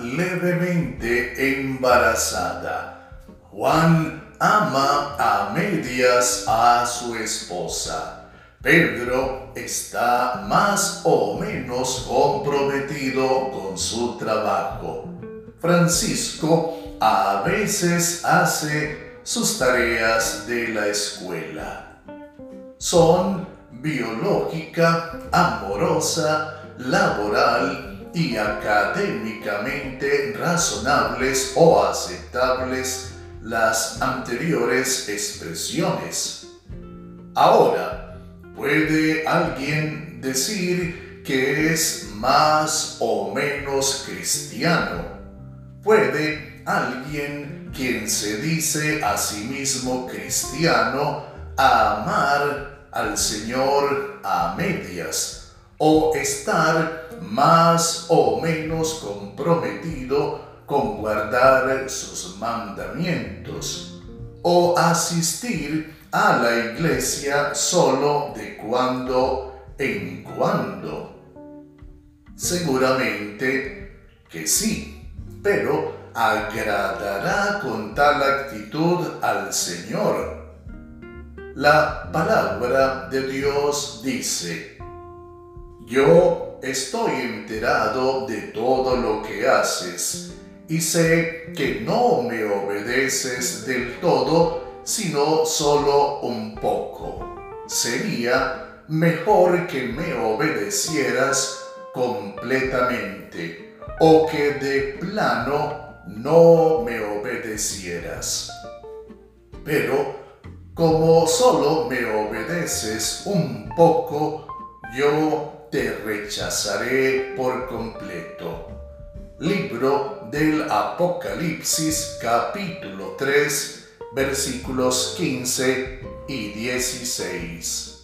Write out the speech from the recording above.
levemente embarazada. Juan ama a medias a su esposa. Pedro está más o menos comprometido con su trabajo. Francisco a veces hace sus tareas de la escuela. Son biológica, amorosa, laboral y académicamente razonables o aceptables las anteriores expresiones. Ahora, ¿puede alguien decir que es más o menos cristiano? ¿Puede alguien quien se dice a sí mismo cristiano amar al Señor a medias o estar más o menos comprometido con guardar sus mandamientos o asistir a la iglesia solo de cuando en cuando. Seguramente que sí, pero agradará con tal actitud al Señor. La palabra de Dios dice, yo estoy enterado de todo lo que haces y sé que no me obedeces del todo, sino solo un poco. Sería mejor que me obedecieras completamente o que de plano no me obedecieras. Pero como solo me obedeces un poco, yo te rechazaré por completo. Libro del Apocalipsis capítulo 3 versículos 15 y 16.